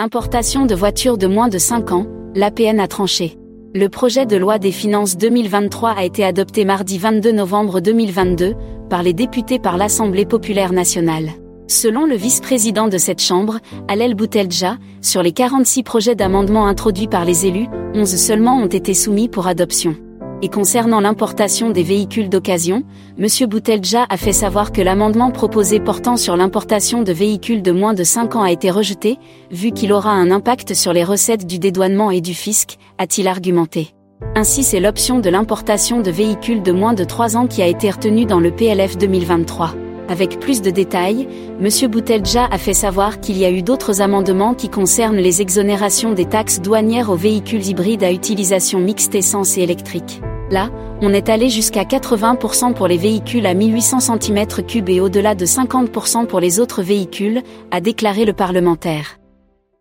Importation de voitures de moins de 5 ans, l'APN a tranché. Le projet de loi des finances 2023 a été adopté mardi 22 novembre 2022 par les députés par l'Assemblée populaire nationale. Selon le vice-président de cette chambre, Alel Boutelja, sur les 46 projets d'amendement introduits par les élus, 11 seulement ont été soumis pour adoption. Et concernant l'importation des véhicules d'occasion, M. Boutelja a fait savoir que l'amendement proposé portant sur l'importation de véhicules de moins de 5 ans a été rejeté, vu qu'il aura un impact sur les recettes du dédouanement et du fisc, a-t-il argumenté. Ainsi c'est l'option de l'importation de véhicules de moins de 3 ans qui a été retenue dans le PLF 2023. Avec plus de détails, M. Boutelja a fait savoir qu'il y a eu d'autres amendements qui concernent les exonérations des taxes douanières aux véhicules hybrides à utilisation mixte essence et électrique. Là, on est allé jusqu'à 80% pour les véhicules à 1800 cm3 et au-delà de 50% pour les autres véhicules, a déclaré le parlementaire.